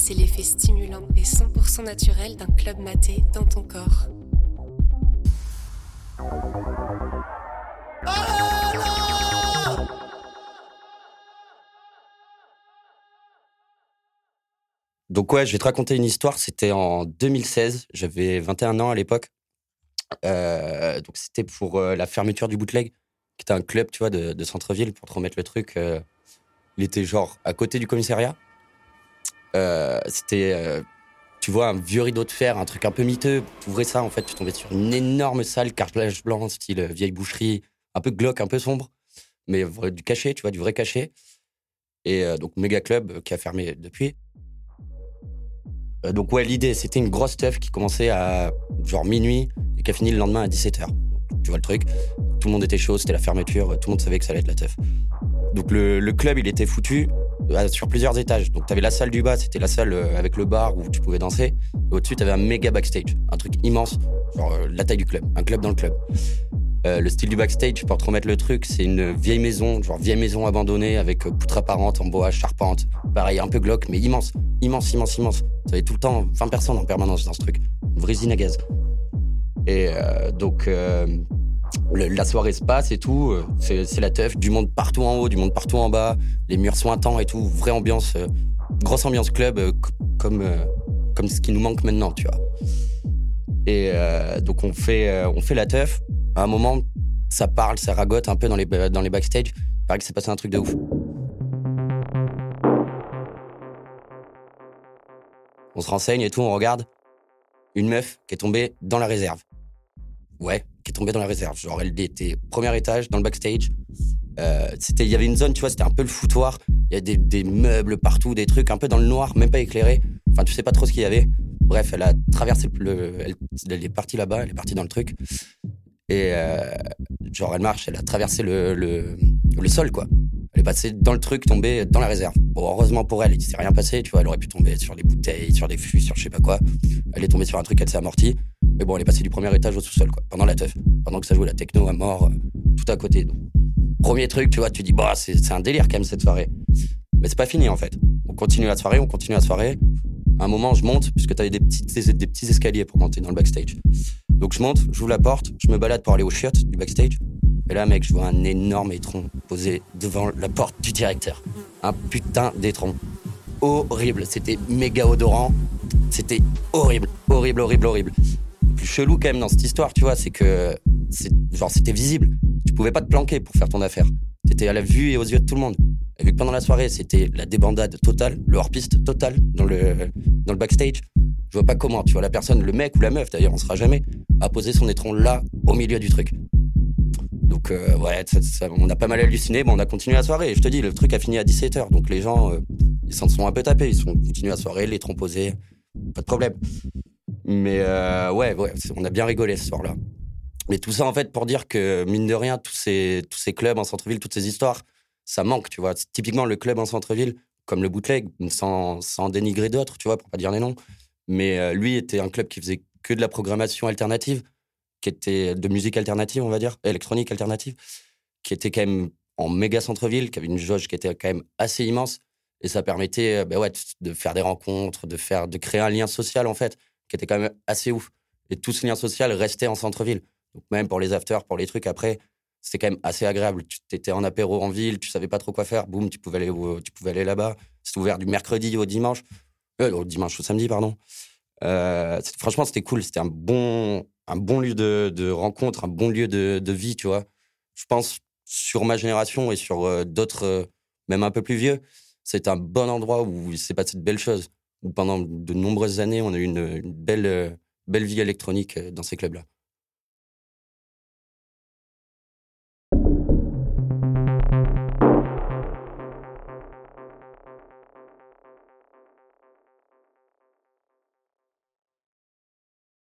c'est l'effet stimulant et 100% naturel d'un club maté dans ton corps. Donc ouais, je vais te raconter une histoire. C'était en 2016. J'avais 21 ans à l'époque. Euh, c'était pour euh, la fermeture du Bootleg, qui était un club, tu de, centre-ville, pour te remettre le truc. Euh, il était genre à côté du commissariat. C'était, tu vois, un vieux rideau de fer, un truc un peu miteux. Tu ouvrais ça, en fait, tu tombais sur une énorme salle, carrelage blanc, style vieille boucherie, un peu glauque, un peu sombre, mais du cachet, tu vois, du vrai cachet. Et donc méga club qui a fermé depuis. donc ouais, l'idée, c'était une grosse teuf qui commençait à genre minuit et qui a fini le lendemain à 17h. Tu vois le truc Tout le monde était chaud, c'était la fermeture, tout le monde savait que ça allait être la teuf. Donc le, club, il était foutu euh, sur plusieurs étages. Donc tu la salle du bas, c'était la salle euh, avec le bar où tu pouvais danser. au-dessus, tu avais un méga backstage, un truc immense, genre euh, la taille du club, un club dans le club. le style du backstage, pour te remettre le truc, c'est une vieille maison, genre vieille maison abandonnée avec poutre apparente en bois, charpente. Pareil, un peu glauque, mais immense, immense, immense, immense. Tu avais tout le temps 20 personnes en permanence dans ce truc. Une vraie usine à gaz. Et euh, donc, euh, la soirée se passe et tout. Euh, c'est la teuf, du monde partout en haut, du monde partout en bas. Les murs sont et tout. Vraie ambiance, grosse ambiance club, comme, comme ce qui nous manque maintenant, tu vois. Et donc, on fait, on fait la teuf. À un moment, ça parle, ça ragote un peu dans les, dans les backstage. Il paraît que s'est passé un truc de ouf. On se renseigne et tout, on regarde. Une meuf qui est tombée dans la réserve. Ouais, qui est dans la réserve. Genre, elle était premier étage, dans le backstage. Euh, c'était, il y avait une zone, tu vois, c'était un peu le foutoir. Il y a des, meubles partout, des trucs un peu dans le noir, même pas éclairés. Enfin, tu sais pas trop ce qu'il y avait. Bref, elle a traversé le, elle, est partie là-bas, elle est partie dans le truc. Et euh, genre, elle marche, elle a traversé le, le, sol, quoi. Elle est passée dans le truc, tombée dans la réserve. Bon, heureusement pour elle, il s'est rien passé, tu vois. Elle aurait pu tomber sur les bouteilles, sur des fûts, sur je sais pas quoi. Elle est tombée sur un truc, elle s'est amortie. Mais bon, elle est passée du premier étage au sous-sol, quoi, pendant la teuf. Pendant que ça jouait la techno à mort, euh, tout à côté. Premier truc, tu vois, tu dis, bah, c'est un délire quand même cette soirée. Mais c'est pas fini en fait. On continue la soirée, on continue la soirée. À un moment, je monte, puisque t'avais des petits, des, escaliers pour monter dans le backstage. Donc je monte, j'ouvre la porte, je me balade pour aller au chiottes du backstage. Et là, mec, je vois un énorme étron posé devant la porte du directeur. Un putain d'étron. Horrible. C'était méga odorant. C'était horrible. Horrible, horrible, horrible. Chelou quand même dans cette histoire, tu vois, c'est que genre c'était visible. Tu pouvais pas te planquer pour faire ton affaire. C'était à la vue et aux yeux de tout le monde. Et vu que pendant la soirée, c'était la débandade totale, le hors-piste total dans le, dans le backstage, je vois pas comment, tu vois, la personne, le mec ou la meuf d'ailleurs, on sera jamais, a posé son étron là, au milieu du truc. Donc, euh, ouais, on a pas mal halluciné. Bon, on a continué la soirée. je te dis, le truc a fini à 17h. Donc, les gens, euh, ils s'en sont un peu tapés. Ils sont continués la soirée, les troncs posés. Pas de problème. Mais euh, ouais, ouais, on a bien rigolé ce soir-là. Mais tout ça, en fait, pour dire que, mine de rien, tous ces, tous ces clubs en centre-ville, toutes ces histoires, ça manque, tu vois. Typiquement, le club en centre-ville, comme le bootleg, sans, sans dénigrer d'autres, tu vois, pour pas dire les noms. Mais lui était un club qui faisait que de la programmation alternative qui était de musique alternative, on va dire, électronique alternative, qui était quand même en méga centre-ville, qui avait une jauge qui était quand même assez immense. Et ça permettait ben ouais, de faire des rencontres, de, faire, de créer un lien social, en fait, qui était quand même assez ouf. Et tout ce lien social restait en centre-ville. Donc même pour les afters, pour les trucs après, c'était quand même assez agréable. Tu étais en apéro en ville, tu savais pas trop quoi faire, boum, tu pouvais aller, tu pouvais aller là-bas. C'était ouvert du mercredi au dimanche, euh, au dimanche au samedi, pardon. Euh, franchement, c'était cool. C'était un bon, un bon lieu de, rencontre, un bon lieu de, vie, tu vois. Je pense, sur ma génération et sur euh, d'autres, euh, même un peu plus vieux, c'est un bon endroit où il s'est passé de belles choses. Pendant de nombreuses années, on a eu une, belle, belle vie électronique dans ces clubs-là.